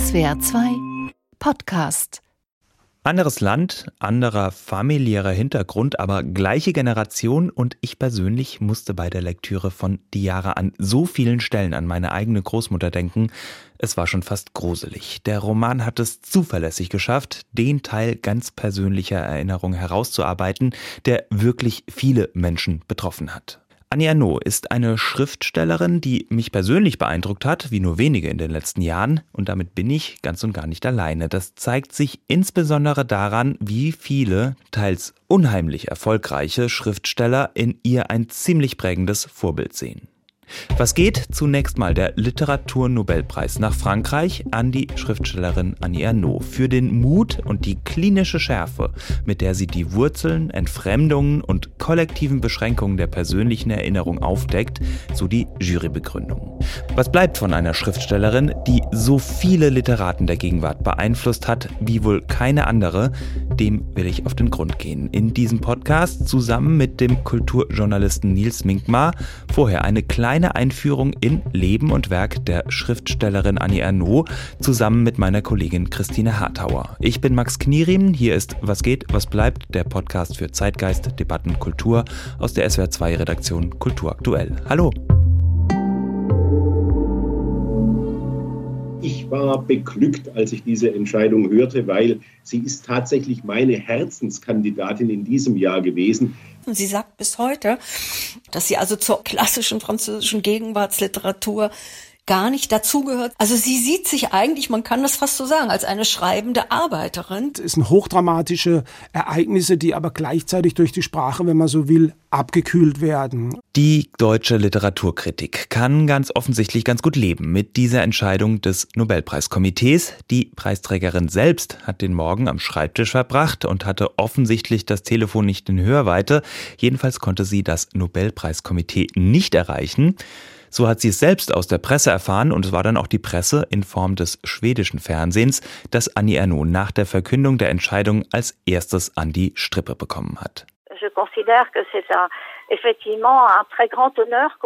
SWR 2 Podcast. Anderes Land, anderer familiärer Hintergrund, aber gleiche Generation und ich persönlich musste bei der Lektüre von Diara an so vielen Stellen an meine eigene Großmutter denken. Es war schon fast gruselig. Der Roman hat es zuverlässig geschafft, den Teil ganz persönlicher Erinnerung herauszuarbeiten, der wirklich viele Menschen betroffen hat. Annie Arnaud ist eine Schriftstellerin, die mich persönlich beeindruckt hat, wie nur wenige in den letzten Jahren. Und damit bin ich ganz und gar nicht alleine. Das zeigt sich insbesondere daran, wie viele, teils unheimlich erfolgreiche Schriftsteller in ihr ein ziemlich prägendes Vorbild sehen. Was geht? Zunächst mal der Literaturnobelpreis nach Frankreich an die Schriftstellerin Annie Ernaux für den Mut und die klinische Schärfe, mit der sie die Wurzeln, Entfremdungen und kollektiven Beschränkungen der persönlichen Erinnerung aufdeckt, so die Jurybegründung. Was bleibt von einer Schriftstellerin, die so viele Literaten der Gegenwart beeinflusst hat wie wohl keine andere? Dem will ich auf den Grund gehen. In diesem Podcast zusammen mit dem Kulturjournalisten Nils Minkmar. Vorher eine kleine eine Einführung in Leben und Werk der Schriftstellerin Annie Ernaux zusammen mit meiner Kollegin Christine Hartauer. Ich bin Max Knierim, hier ist Was geht, was bleibt, der Podcast für Zeitgeist, Debatten, Kultur aus der SWR2 Redaktion Kultur aktuell. Hallo. Ich war beglückt, als ich diese Entscheidung hörte, weil sie ist tatsächlich meine Herzenskandidatin in diesem Jahr gewesen. Und sie sagt bis heute, dass sie also zur klassischen französischen Gegenwartsliteratur gar nicht dazugehört. Also sie sieht sich eigentlich, man kann das fast so sagen, als eine schreibende Arbeiterin. Es sind hochdramatische Ereignisse, die aber gleichzeitig durch die Sprache, wenn man so will, abgekühlt werden. Die deutsche Literaturkritik kann ganz offensichtlich ganz gut leben mit dieser Entscheidung des Nobelpreiskomitees. Die Preisträgerin selbst hat den Morgen am Schreibtisch verbracht und hatte offensichtlich das Telefon nicht in Hörweite. Jedenfalls konnte sie das Nobelpreiskomitee nicht erreichen. So hat sie es selbst aus der Presse erfahren und es war dann auch die Presse in Form des schwedischen Fernsehens, das Annie Ernaux nach der Verkündung der Entscheidung als erstes an die Strippe bekommen hat.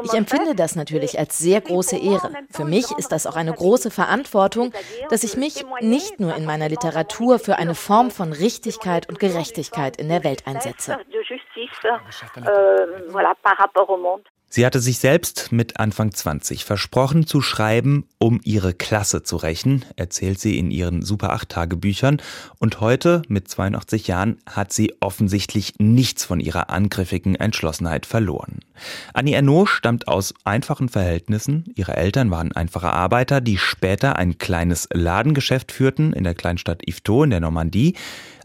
Ich empfinde das natürlich als sehr große Ehre. Für mich ist das auch eine große Verantwortung, dass ich mich nicht nur in meiner Literatur für eine Form von Richtigkeit und Gerechtigkeit in der Welt einsetze. Sie hatte sich selbst mit Anfang 20 versprochen zu schreiben, um ihre Klasse zu rächen, erzählt sie in ihren Super 8 Tagebüchern. Und heute, mit 82 Jahren, hat sie offensichtlich nichts von ihrer angriffigen Entschlossenheit verloren. Annie Ernaux stammt aus einfachen Verhältnissen. Ihre Eltern waren einfache Arbeiter, die später ein kleines Ladengeschäft führten in der Kleinstadt Yvetot in der Normandie.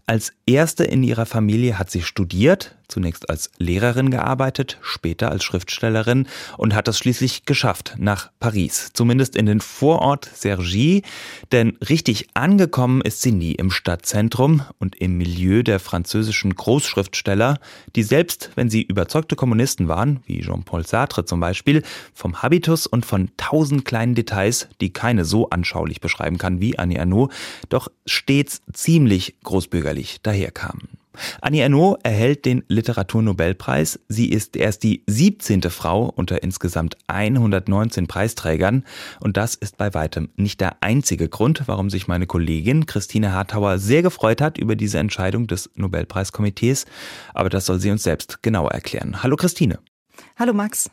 Als erste in ihrer Familie hat sie studiert, zunächst als Lehrerin gearbeitet, später als Schriftstellerin und hat es schließlich geschafft nach Paris, zumindest in den Vorort Cergy, denn richtig angekommen ist sie nie im Stadtzentrum und im Milieu der französischen Großschriftsteller, die selbst, wenn sie überzeugte Kommunisten waren, wie Jean-Paul Sartre zum Beispiel, vom Habitus und von tausend kleinen Details, die keine so anschaulich beschreiben kann wie Annie Arnaud, doch stets ziemlich großbürgerlich daherkamen. Annie Ernaux erhält den Literaturnobelpreis. Sie ist erst die 17. Frau unter insgesamt 119 Preisträgern. Und das ist bei weitem nicht der einzige Grund, warum sich meine Kollegin Christine Hartauer sehr gefreut hat über diese Entscheidung des Nobelpreiskomitees. Aber das soll sie uns selbst genauer erklären. Hallo Christine. Hallo Max.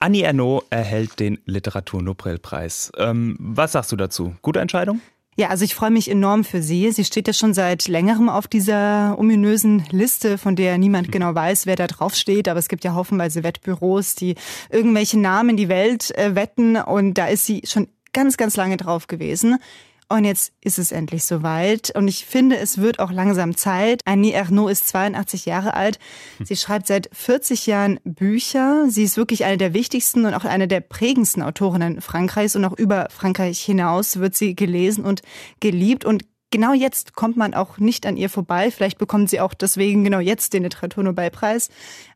Annie Ernaux erhält den Literaturnobelpreis. Ähm, was sagst du dazu? Gute Entscheidung? Ja, also ich freue mich enorm für sie. Sie steht ja schon seit längerem auf dieser ominösen Liste, von der niemand genau weiß, wer da drauf steht. Aber es gibt ja haufenweise Wettbüros, die irgendwelche Namen in die Welt äh, wetten. Und da ist sie schon ganz, ganz lange drauf gewesen. Und jetzt ist es endlich soweit. Und ich finde, es wird auch langsam Zeit. Annie Ernaux ist 82 Jahre alt. Sie schreibt seit 40 Jahren Bücher. Sie ist wirklich eine der wichtigsten und auch eine der prägendsten Autorinnen Frankreichs. Und auch über Frankreich hinaus wird sie gelesen und geliebt. Und genau jetzt kommt man auch nicht an ihr vorbei. Vielleicht bekommt sie auch deswegen genau jetzt den Literaturnobelpreis.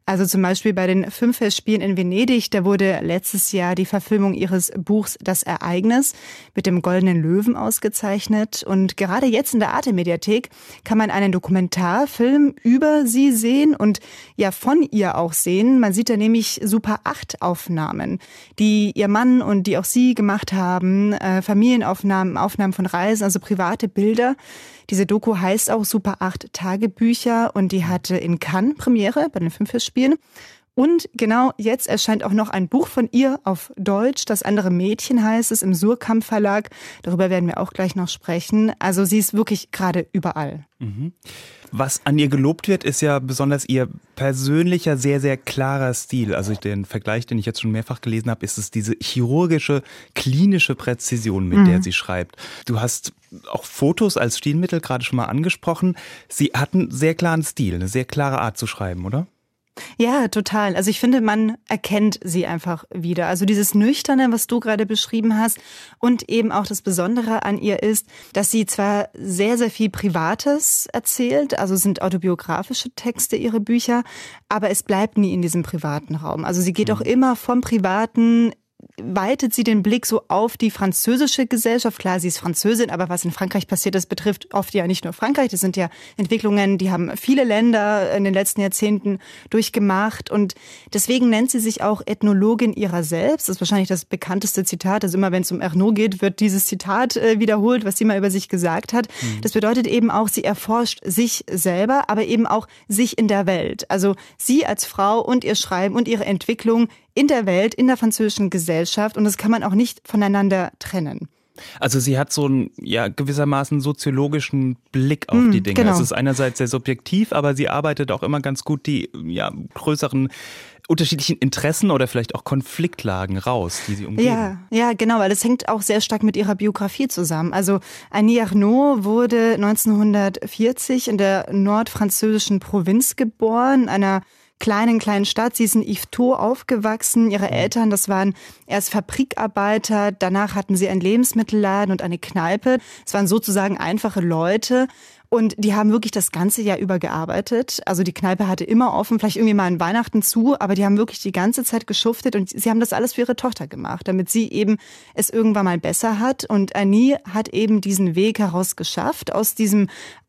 Also zum Beispiel bei den Filmfestspielen in Venedig, da wurde letztes Jahr die Verfilmung ihres Buchs Das Ereignis mit dem Goldenen Löwen ausgezeichnet. Und gerade jetzt in der Arte-Mediathek kann man einen Dokumentarfilm über sie sehen und ja von ihr auch sehen. Man sieht da nämlich Super 8 Aufnahmen, die ihr Mann und die auch sie gemacht haben, äh, Familienaufnahmen, Aufnahmen von Reisen, also private Bilder. Diese Doku heißt auch Super 8 Tagebücher und die hatte in Cannes Premiere bei den Filmfestspielen. Und genau jetzt erscheint auch noch ein Buch von ihr auf Deutsch. Das andere Mädchen heißt es im Surkamp Verlag. Darüber werden wir auch gleich noch sprechen. Also sie ist wirklich gerade überall. Mhm. Was an ihr gelobt wird, ist ja besonders ihr persönlicher, sehr, sehr klarer Stil. Also den Vergleich, den ich jetzt schon mehrfach gelesen habe, ist es diese chirurgische, klinische Präzision, mit mhm. der sie schreibt. Du hast auch Fotos als Stilmittel gerade schon mal angesprochen. Sie hat einen sehr klaren Stil, eine sehr klare Art zu schreiben, oder? Ja, total. Also ich finde, man erkennt sie einfach wieder. Also dieses Nüchterne, was du gerade beschrieben hast und eben auch das Besondere an ihr ist, dass sie zwar sehr, sehr viel Privates erzählt, also sind autobiografische Texte ihre Bücher, aber es bleibt nie in diesem privaten Raum. Also sie geht auch mhm. immer vom Privaten weitet sie den Blick so auf die französische Gesellschaft. Klar, sie ist Französin, aber was in Frankreich passiert, das betrifft oft ja nicht nur Frankreich. Das sind ja Entwicklungen, die haben viele Länder in den letzten Jahrzehnten durchgemacht. Und deswegen nennt sie sich auch Ethnologin ihrer selbst. Das ist wahrscheinlich das bekannteste Zitat. Also immer wenn es um Ernaud geht, wird dieses Zitat äh, wiederholt, was sie mal über sich gesagt hat. Mhm. Das bedeutet eben auch, sie erforscht sich selber, aber eben auch sich in der Welt. Also sie als Frau und ihr Schreiben und ihre Entwicklung in der Welt, in der französischen Gesellschaft und das kann man auch nicht voneinander trennen. Also sie hat so einen ja gewissermaßen soziologischen Blick auf mm, die Dinge. Genau. Es ist einerseits sehr subjektiv, aber sie arbeitet auch immer ganz gut die ja größeren unterschiedlichen Interessen oder vielleicht auch Konfliktlagen raus, die sie umgeben. Ja, ja, genau, weil das hängt auch sehr stark mit ihrer Biografie zusammen. Also Annie Arnaud wurde 1940 in der nordfranzösischen Provinz geboren, einer kleinen, kleinen Stadt. Sie ist in Yvetot aufgewachsen. Ihre mhm. Eltern, das waren erst Fabrikarbeiter, danach hatten sie einen Lebensmittelladen und eine Kneipe. Es waren sozusagen einfache Leute. Und die haben wirklich das ganze Jahr über gearbeitet. Also die Kneipe hatte immer offen, vielleicht irgendwie mal an Weihnachten zu, aber die haben wirklich die ganze Zeit geschuftet und sie haben das alles für ihre Tochter gemacht, damit sie eben es irgendwann mal besser hat. Und Annie hat eben diesen Weg heraus geschafft aus diesem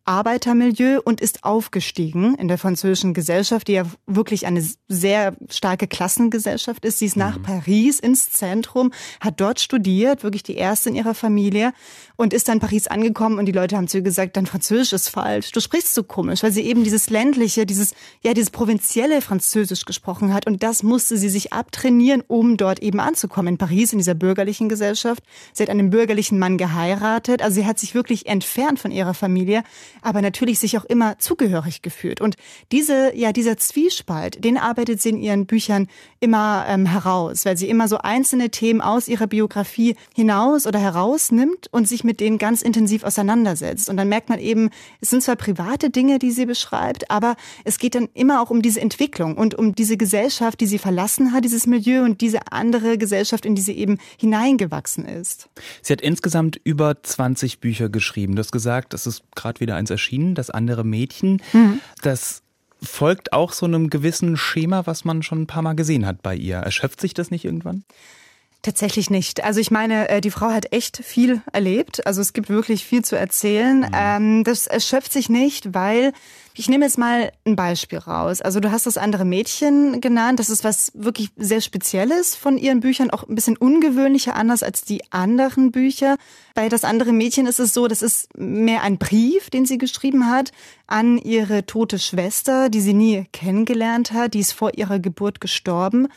Arbeitermilieu und ist aufgestiegen in der französischen Gesellschaft, die ja wirklich eine sehr starke Klassengesellschaft ist. Sie ist nach mhm. Paris ins Zentrum, hat dort studiert, wirklich die erste in ihrer Familie und ist dann in Paris angekommen und die Leute haben zu ihr gesagt, dein Französisch ist falsch, du sprichst so komisch, weil sie eben dieses ländliche, dieses, ja, dieses provinzielle Französisch gesprochen hat und das musste sie sich abtrainieren, um dort eben anzukommen in Paris, in dieser bürgerlichen Gesellschaft. Sie hat einen bürgerlichen Mann geheiratet, also sie hat sich wirklich entfernt von ihrer Familie, aber natürlich sich auch immer zugehörig gefühlt. Und diese, ja, dieser Zwiespalt, den arbeitet sie in ihren Büchern immer ähm, heraus, weil sie immer so einzelne Themen aus ihrer Biografie hinaus oder herausnimmt und sich mit denen ganz intensiv auseinandersetzt. Und dann merkt man eben, es sind zwar private Dinge, die sie beschreibt, aber es geht dann immer auch um diese Entwicklung und um diese Gesellschaft, die sie verlassen hat, dieses Milieu und diese andere Gesellschaft, in die sie eben hineingewachsen ist. Sie hat insgesamt über 20 Bücher geschrieben. Du hast gesagt, es ist gerade wieder eins erschienen, das andere Mädchen. Mhm. Das folgt auch so einem gewissen Schema, was man schon ein paar Mal gesehen hat bei ihr. Erschöpft sich das nicht irgendwann? Tatsächlich nicht. Also ich meine, äh, die Frau hat echt viel erlebt. Also es gibt wirklich viel zu erzählen. Mhm. Ähm, das erschöpft sich nicht, weil ich nehme jetzt mal ein Beispiel raus. Also du hast das andere Mädchen genannt. Das ist was wirklich sehr Spezielles von ihren Büchern, auch ein bisschen ungewöhnlicher, anders als die anderen Bücher. Bei das andere Mädchen ist es so, das ist mehr ein Brief, den sie geschrieben hat an ihre tote Schwester, die sie nie kennengelernt hat. Die ist vor ihrer Geburt gestorben.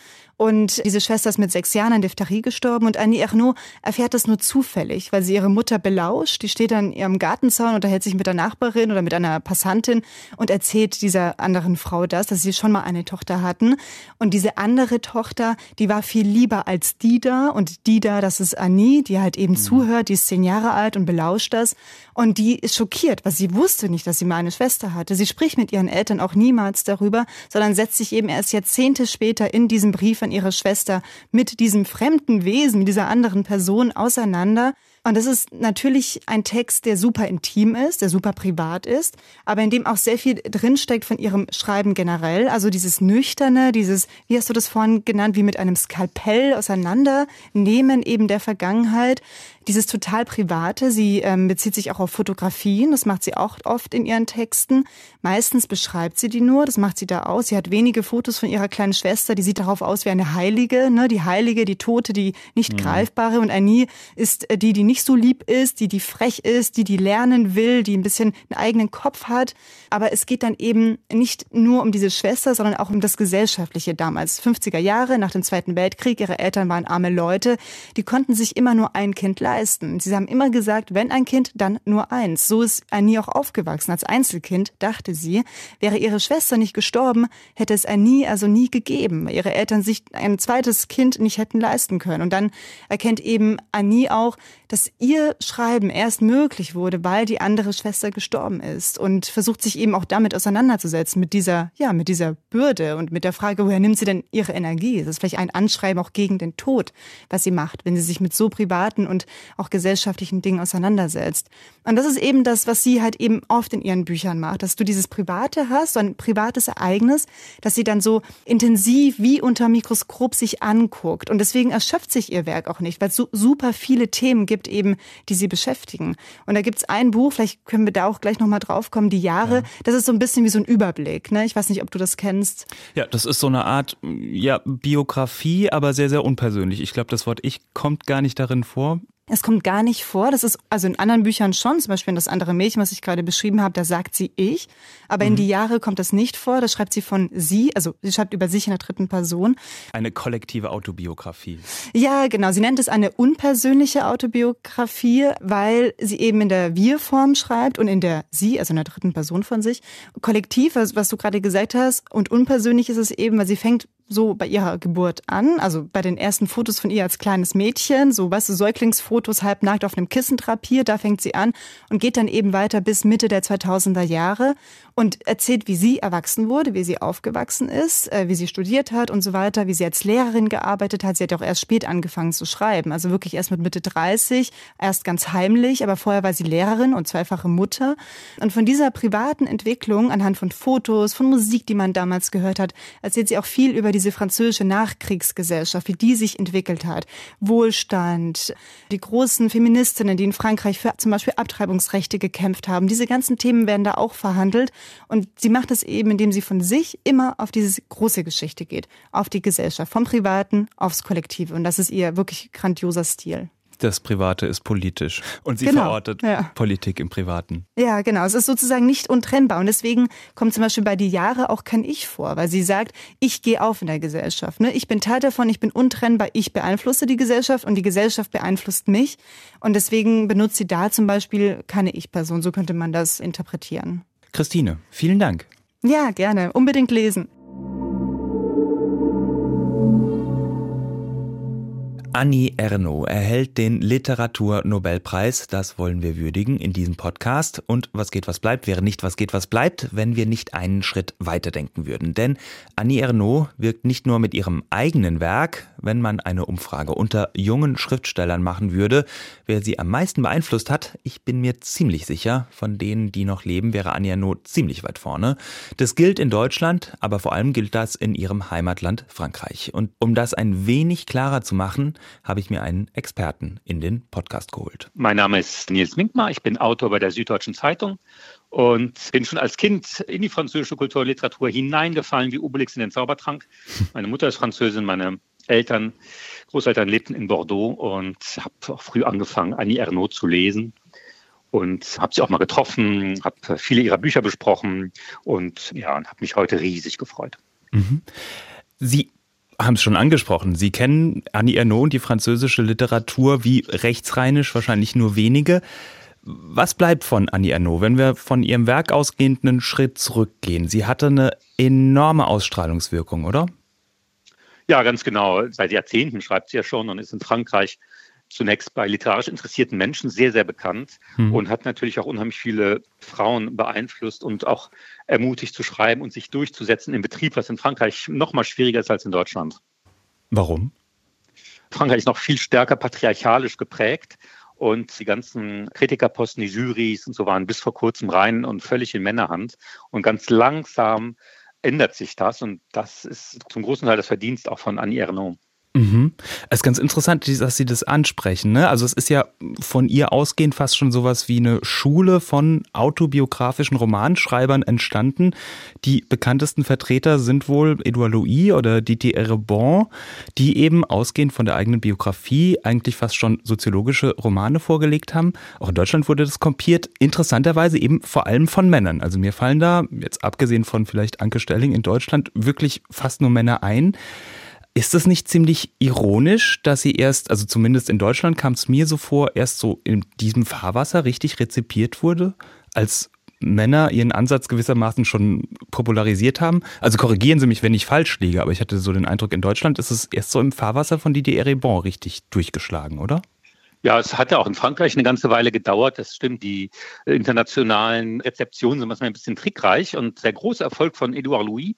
Und diese Schwester ist mit sechs Jahren an Diphtherie gestorben und Annie Ernaux erfährt das nur zufällig, weil sie ihre Mutter belauscht. Die steht an ihrem Gartenzaun, unterhält sich mit der Nachbarin oder mit einer Passantin und erzählt dieser anderen Frau das, dass sie schon mal eine Tochter hatten. Und diese andere Tochter, die war viel lieber als Dida. Und Dida, das ist Annie, die halt eben mhm. zuhört, die ist zehn Jahre alt und belauscht das. Und die ist schockiert, weil sie wusste nicht, dass sie mal eine Schwester hatte. Sie spricht mit ihren Eltern auch niemals darüber, sondern setzt sich eben erst Jahrzehnte später in diesem Brief an ihre Schwester mit diesem fremden Wesen, mit dieser anderen Person auseinander Und das ist natürlich ein Text, der super intim ist, der super privat ist, aber in dem auch sehr viel drinsteckt von ihrem Schreiben generell. Also dieses Nüchterne, dieses, wie hast du das vorhin genannt, wie mit einem Skalpell auseinandernehmen eben der Vergangenheit. Dieses total Private, sie ähm, bezieht sich auch auf Fotografien, das macht sie auch oft in ihren Texten. Meistens beschreibt sie die nur, das macht sie da aus. Sie hat wenige Fotos von ihrer kleinen Schwester, die sieht darauf aus wie eine Heilige, ne? die Heilige, die Tote, die nicht mhm. greifbare. Und Annie ist äh, die, die nicht so lieb ist, die, die frech ist, die, die lernen will, die ein bisschen einen eigenen Kopf hat. Aber es geht dann eben nicht nur um diese Schwester, sondern auch um das Gesellschaftliche damals. 50er Jahre nach dem Zweiten Weltkrieg, ihre Eltern waren arme Leute, die konnten sich immer nur ein Kind leisten leisten. Sie haben immer gesagt, wenn ein Kind, dann nur eins. So ist Annie auch aufgewachsen. Als Einzelkind dachte sie, wäre ihre Schwester nicht gestorben, hätte es Annie also nie gegeben. Ihre Eltern sich ein zweites Kind nicht hätten leisten können. Und dann erkennt eben Annie auch, dass ihr Schreiben erst möglich wurde, weil die andere Schwester gestorben ist und versucht sich eben auch damit auseinanderzusetzen, mit dieser, ja, mit dieser Bürde und mit der Frage, woher nimmt sie denn ihre Energie? Das ist vielleicht ein Anschreiben auch gegen den Tod, was sie macht, wenn sie sich mit so privaten und auch gesellschaftlichen Dingen auseinandersetzt. Und das ist eben das, was sie halt eben oft in ihren Büchern macht, dass du dieses Private hast, so ein privates Ereignis, dass sie dann so intensiv wie unter Mikroskop sich anguckt. Und deswegen erschöpft sich ihr Werk auch nicht, weil es so super viele Themen gibt eben, die sie beschäftigen. Und da gibt's ein Buch, vielleicht können wir da auch gleich nochmal drauf kommen, die Jahre. Ja. Das ist so ein bisschen wie so ein Überblick. Ne? Ich weiß nicht, ob du das kennst. Ja, das ist so eine Art ja, Biografie, aber sehr, sehr unpersönlich. Ich glaube, das Wort Ich kommt gar nicht darin vor. Es kommt gar nicht vor. Das ist also in anderen Büchern schon, zum Beispiel in das andere Mädchen, was ich gerade beschrieben habe, da sagt sie ich. Aber mhm. in die Jahre kommt das nicht vor. Da schreibt sie von sie, also sie schreibt über sich in der dritten Person. Eine kollektive Autobiografie. Ja, genau. Sie nennt es eine unpersönliche Autobiografie, weil sie eben in der Wir-Form schreibt und in der sie, also in der dritten Person von sich. Kollektiv, was du gerade gesagt hast, und unpersönlich ist es eben, weil sie fängt so bei ihrer Geburt an, also bei den ersten Fotos von ihr als kleines Mädchen, so weißt du, Säuglingsfotos halbnackt auf einem Kissen drapiert, da fängt sie an und geht dann eben weiter bis Mitte der 2000er Jahre und erzählt, wie sie erwachsen wurde, wie sie aufgewachsen ist, äh, wie sie studiert hat und so weiter, wie sie als Lehrerin gearbeitet hat. Sie hat auch erst spät angefangen zu schreiben, also wirklich erst mit Mitte 30, erst ganz heimlich, aber vorher war sie Lehrerin und zweifache Mutter. Und von dieser privaten Entwicklung anhand von Fotos, von Musik, die man damals gehört hat, erzählt sie auch viel über diese französische Nachkriegsgesellschaft, wie die sich entwickelt hat. Wohlstand, die großen Feministinnen, die in Frankreich für zum Beispiel Abtreibungsrechte gekämpft haben. Diese ganzen Themen werden da auch verhandelt. Und sie macht es eben, indem sie von sich immer auf diese große Geschichte geht, auf die Gesellschaft, vom Privaten aufs Kollektive. Und das ist ihr wirklich grandioser Stil das Private ist politisch und sie genau, verortet ja. Politik im Privaten. Ja, genau. Es ist sozusagen nicht untrennbar und deswegen kommt zum Beispiel bei die Jahre auch kein Ich vor, weil sie sagt, ich gehe auf in der Gesellschaft. Ne? Ich bin Teil davon, ich bin untrennbar, ich beeinflusse die Gesellschaft und die Gesellschaft beeinflusst mich und deswegen benutzt sie da zum Beispiel keine Ich-Person. So könnte man das interpretieren. Christine, vielen Dank. Ja, gerne. Unbedingt lesen. Annie Ernaux erhält den Literaturnobelpreis. Das wollen wir würdigen in diesem Podcast. Und was geht, was bleibt, wäre nicht was geht, was bleibt, wenn wir nicht einen Schritt weiterdenken würden. Denn Annie Ernaux wirkt nicht nur mit ihrem eigenen Werk, wenn man eine Umfrage unter jungen Schriftstellern machen würde, wer sie am meisten beeinflusst hat. Ich bin mir ziemlich sicher, von denen, die noch leben, wäre Annie Ernaux ziemlich weit vorne. Das gilt in Deutschland, aber vor allem gilt das in ihrem Heimatland Frankreich. Und um das ein wenig klarer zu machen, habe ich mir einen Experten in den Podcast geholt. Mein Name ist Nils Minkmar, ich bin Autor bei der Süddeutschen Zeitung und bin schon als Kind in die französische Kultur und Literatur hineingefallen wie Obelix in den Zaubertrank. Meine Mutter ist Französin, meine Eltern, Großeltern lebten in Bordeaux und habe auch früh angefangen, Annie Ernaux zu lesen und habe sie auch mal getroffen, habe viele ihrer Bücher besprochen und ja, habe mich heute riesig gefreut. Mhm. Sie haben es schon angesprochen. Sie kennen Annie Ernaux und die französische Literatur wie rechtsrheinisch wahrscheinlich nur wenige. Was bleibt von Annie Ernaux, wenn wir von ihrem Werk ausgehend einen Schritt zurückgehen? Sie hatte eine enorme Ausstrahlungswirkung, oder? Ja, ganz genau. Seit Jahrzehnten schreibt sie ja schon und ist in Frankreich zunächst bei literarisch interessierten Menschen sehr, sehr bekannt hm. und hat natürlich auch unheimlich viele Frauen beeinflusst und auch ermutigt zu schreiben und sich durchzusetzen im Betrieb, was in Frankreich noch mal schwieriger ist als in Deutschland. Warum? Frankreich ist noch viel stärker patriarchalisch geprägt Und die ganzen Kritikerposten, die Jurys und so waren bis vor kurzem rein und völlig in Männerhand. Und ganz langsam ändert sich das. Und das ist zum großen Teil das Verdienst auch von Annie Ernaux. Mhm. Es ist ganz interessant, dass Sie das ansprechen. Ne? Also es ist ja von ihr ausgehend fast schon sowas wie eine Schule von autobiografischen Romanschreibern entstanden. Die bekanntesten Vertreter sind wohl Edouard Louis oder Didier Erebon, die eben ausgehend von der eigenen Biografie eigentlich fast schon soziologische Romane vorgelegt haben. Auch in Deutschland wurde das kompiert. Interessanterweise eben vor allem von Männern. Also mir fallen da, jetzt abgesehen von vielleicht Anke Stelling in Deutschland, wirklich fast nur Männer ein. Ist das nicht ziemlich ironisch, dass sie erst, also zumindest in Deutschland kam es mir so vor, erst so in diesem Fahrwasser richtig rezipiert wurde, als Männer ihren Ansatz gewissermaßen schon popularisiert haben? Also korrigieren Sie mich, wenn ich falsch liege, aber ich hatte so den Eindruck, in Deutschland ist es erst so im Fahrwasser von Didier Eribon richtig durchgeschlagen, oder? Ja, es hat ja auch in Frankreich eine ganze Weile gedauert. Das stimmt. Die internationalen Rezeptionen sind manchmal ein bisschen trickreich. Und der große Erfolg von Edouard Louis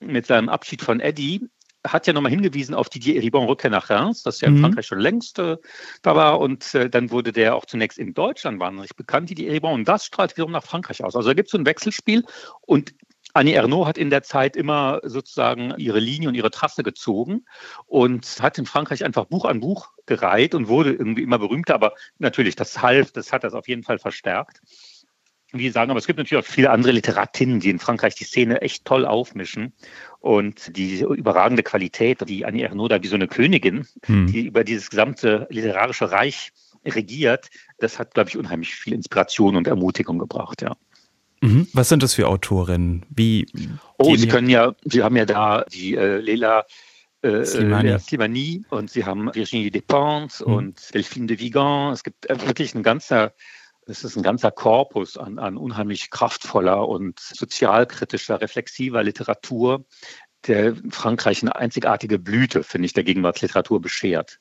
mit seinem Abschied von Eddie hat ja nochmal hingewiesen auf Didier Eribon Rückkehr nach Reims, das ja in mhm. Frankreich schon längst äh, da war. Und äh, dann wurde der auch zunächst in Deutschland wahnsinnig bekannt, Didier Eribon. Und das strahlt wiederum nach Frankreich aus. Also da gibt es so ein Wechselspiel. Und Annie Ernaux hat in der Zeit immer sozusagen ihre Linie und ihre Trasse gezogen und hat in Frankreich einfach Buch an Buch gereiht und wurde irgendwie immer berühmter. Aber natürlich, das half, das hat das auf jeden Fall verstärkt wie sagen, aber es gibt natürlich auch viele andere Literatinnen, die in Frankreich die Szene echt toll aufmischen. Und die überragende Qualität, die Annie Ernaux da wie so eine Königin, hm. die über dieses gesamte literarische Reich regiert, das hat, glaube ich, unheimlich viel Inspiration und Ermutigung gebracht, ja. Mhm. Was sind das für Autorinnen? Wie oh, Sie können ja, Sie haben ja da die äh, Lela äh, Slimani. Slimani und Sie haben Virginie Despentes mhm. und Delphine de Vigan. Es gibt äh, wirklich ein ganzer es ist ein ganzer Korpus an, an unheimlich kraftvoller und sozialkritischer, reflexiver Literatur, der Frankreich eine einzigartige Blüte, finde ich, der Gegenwartsliteratur beschert.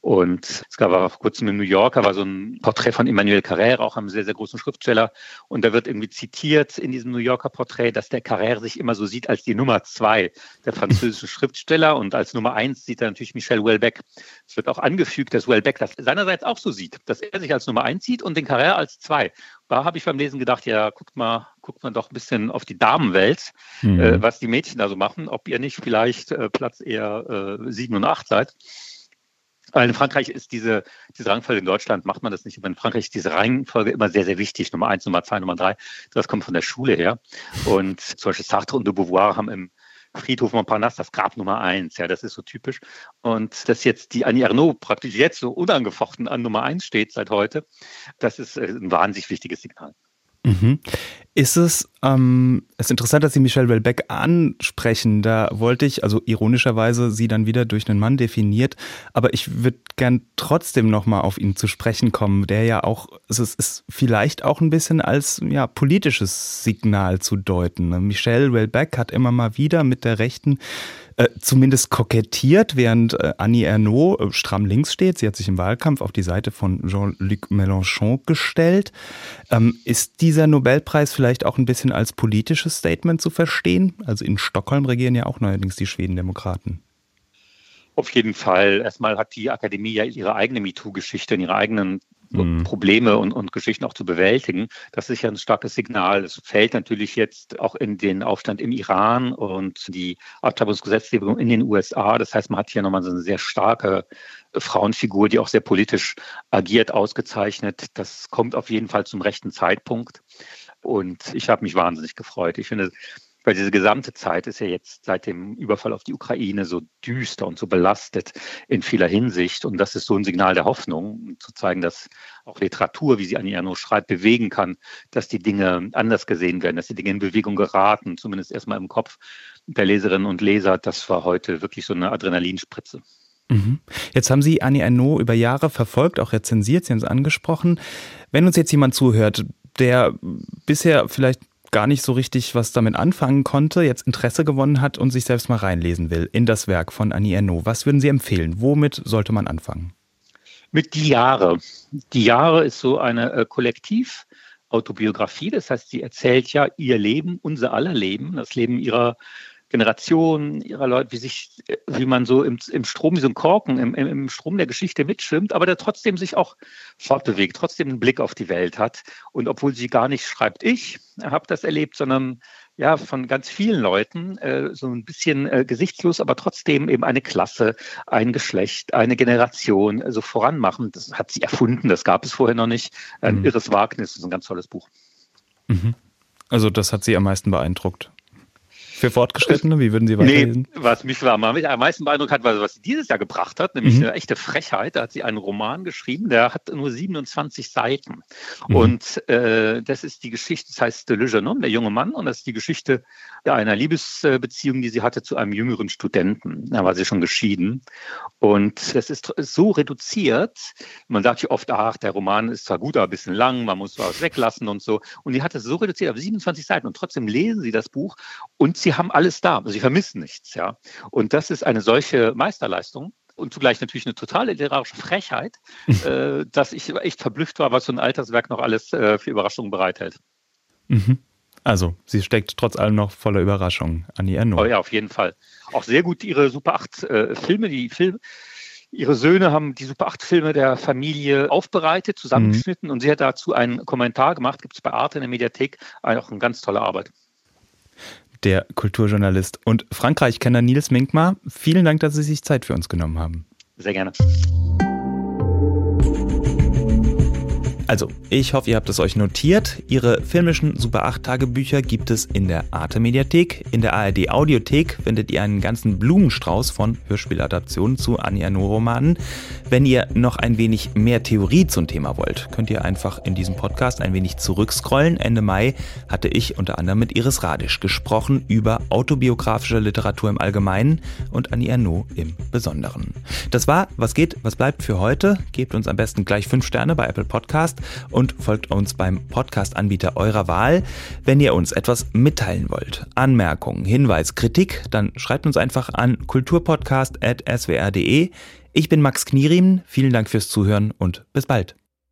Und es gab auch vor kurzem in New Yorker war so ein Porträt von Emmanuel Carrère, auch einem sehr, sehr großen Schriftsteller. Und da wird irgendwie zitiert in diesem New Yorker Porträt, dass der Carrère sich immer so sieht als die Nummer zwei der französischen Schriftsteller. Und als Nummer eins sieht er natürlich Michel Houellebecq. Es wird auch angefügt, dass Houellebecq das seinerseits auch so sieht, dass er sich als Nummer eins sieht und den Carrère als zwei da habe ich beim Lesen gedacht, ja, guckt mal, guckt man doch ein bisschen auf die Damenwelt, mhm. äh, was die Mädchen da so machen, ob ihr nicht vielleicht äh, Platz eher äh, sieben und acht seid. Weil in Frankreich ist diese, diese Rangfolge, in Deutschland macht man das nicht, aber in Frankreich ist diese Rangfolge immer sehr, sehr wichtig. Nummer eins, Nummer zwei, Nummer drei. Das kommt von der Schule her. Und zum Beispiel Sartre und de Beauvoir haben im Friedhof Montparnasse, das Grab Nummer eins, ja, das ist so typisch. Und dass jetzt die Annie Ernaux praktisch jetzt so unangefochten an Nummer eins steht seit heute, das ist äh, ein wahnsinnig wichtiges Signal. Mhm. Ist es, ähm, es ist interessant, dass Sie Michelle Welbeck ansprechen. Da wollte ich, also ironischerweise, sie dann wieder durch einen Mann definiert. Aber ich würde gern trotzdem nochmal auf ihn zu sprechen kommen, der ja auch, es ist vielleicht auch ein bisschen als ja, politisches Signal zu deuten. Michelle Welbeck hat immer mal wieder mit der Rechten äh, zumindest kokettiert, während äh, Annie Ernaux äh, stramm links steht. Sie hat sich im Wahlkampf auf die Seite von Jean-Luc Mélenchon gestellt. Ähm, ist dieser Nobelpreis vielleicht auch ein bisschen als politisches Statement zu verstehen? Also in Stockholm regieren ja auch neuerdings die Schwedendemokraten. Auf jeden Fall. Erstmal hat die Akademie ja ihre eigene MeToo-Geschichte in ihre eigenen mhm. Probleme und, und Geschichten auch zu bewältigen. Das ist ja ein starkes Signal. Es fällt natürlich jetzt auch in den Aufstand im Iran und die Abtreibungsgesetzgebung in den USA. Das heißt, man hat hier nochmal so eine sehr starke Frauenfigur, die auch sehr politisch agiert, ausgezeichnet. Das kommt auf jeden Fall zum rechten Zeitpunkt. Und ich habe mich wahnsinnig gefreut. Ich finde, weil diese gesamte Zeit ist ja jetzt seit dem Überfall auf die Ukraine so düster und so belastet in vieler Hinsicht. Und das ist so ein Signal der Hoffnung, zu zeigen, dass auch Literatur, wie sie Annie Ernaux schreibt, bewegen kann, dass die Dinge anders gesehen werden, dass die Dinge in Bewegung geraten, zumindest erstmal im Kopf der Leserinnen und Leser. Das war heute wirklich so eine Adrenalinspritze. Mhm. Jetzt haben Sie Annie Ernaux über Jahre verfolgt, auch rezensiert, Sie haben es angesprochen. Wenn uns jetzt jemand zuhört, der bisher vielleicht gar nicht so richtig was damit anfangen konnte, jetzt Interesse gewonnen hat und sich selbst mal reinlesen will in das Werk von Annie Ernaux. Was würden Sie empfehlen? Womit sollte man anfangen? Mit Die Jahre. Die Jahre ist so eine äh, Kollektiv-Autobiografie. Das heißt, sie erzählt ja ihr Leben, unser aller Leben, das Leben ihrer Generation ihrer Leute, wie sich, wie man so im, im Strom, wie so ein Korken, im, im Strom der Geschichte mitschwimmt, aber der trotzdem sich auch fortbewegt, trotzdem einen Blick auf die Welt hat. Und obwohl sie gar nicht schreibt, ich habe das erlebt, sondern ja, von ganz vielen Leuten, äh, so ein bisschen äh, gesichtslos, aber trotzdem eben eine Klasse, ein Geschlecht, eine Generation äh, so voranmachen. Das hat sie erfunden, das gab es vorher noch nicht. Ein mhm. irres Wagnis, das ist ein ganz tolles Buch. Mhm. Also das hat Sie am meisten beeindruckt. Für Fortgeschrittene, wie würden Sie weiterlesen? Nee, was mich am meisten beeindruckt hat, war, was sie dieses Jahr gebracht hat, nämlich mhm. eine echte Frechheit. Da hat sie einen Roman geschrieben, der hat nur 27 Seiten. Mhm. Und äh, das ist die Geschichte, das heißt Le Jeune der junge Mann, und das ist die Geschichte einer Liebesbeziehung, die sie hatte zu einem jüngeren Studenten. Da war sie schon geschieden. Und das ist so reduziert. Man sagt ja oft, ach, der Roman ist zwar gut, aber ein bisschen lang, man muss was weglassen und so. Und die hat es so reduziert auf 27 Seiten. Und trotzdem lesen sie das Buch und sie haben alles da. Sie vermissen nichts, ja. Und das ist eine solche Meisterleistung und zugleich natürlich eine totale literarische Frechheit, äh, dass ich echt verblüfft war, was so ein Alterswerk noch alles äh, für Überraschungen bereithält. Mhm. Also, sie steckt trotz allem noch voller Überraschungen. Annie Ernaux. Oh ja, auf jeden Fall. Auch sehr gut ihre Super 8 äh, Filme, die Filme. Ihre Söhne haben die Super 8 Filme der Familie aufbereitet, zusammengeschnitten mhm. und sie hat dazu einen Kommentar gemacht, gibt es bei Arte in der Mediathek, auch eine ganz tolle Arbeit der Kulturjournalist und Frankreich-Kenner Nils Minkmar. Vielen Dank, dass Sie sich Zeit für uns genommen haben. Sehr gerne. Also, ich hoffe, ihr habt es euch notiert. Ihre filmischen Super 8 Tagebücher gibt es in der Arte Mediathek. In der ARD Audiothek findet ihr einen ganzen Blumenstrauß von Hörspieladaptionen zu Anja Romanen. Wenn ihr noch ein wenig mehr Theorie zum Thema wollt, könnt ihr einfach in diesem Podcast ein wenig zurückscrollen. Ende Mai hatte ich unter anderem mit Iris Radisch gesprochen über autobiografische Literatur im Allgemeinen und Annie Ernaux im Besonderen. Das war Was geht, was bleibt für heute. Gebt uns am besten gleich 5 Sterne bei Apple Podcast und folgt uns beim Podcast-Anbieter eurer Wahl. Wenn ihr uns etwas mitteilen wollt, Anmerkungen, Hinweis, Kritik, dann schreibt uns einfach an kulturpodcast.swr.de. Ich bin Max Knierim, vielen Dank fürs Zuhören und bis bald.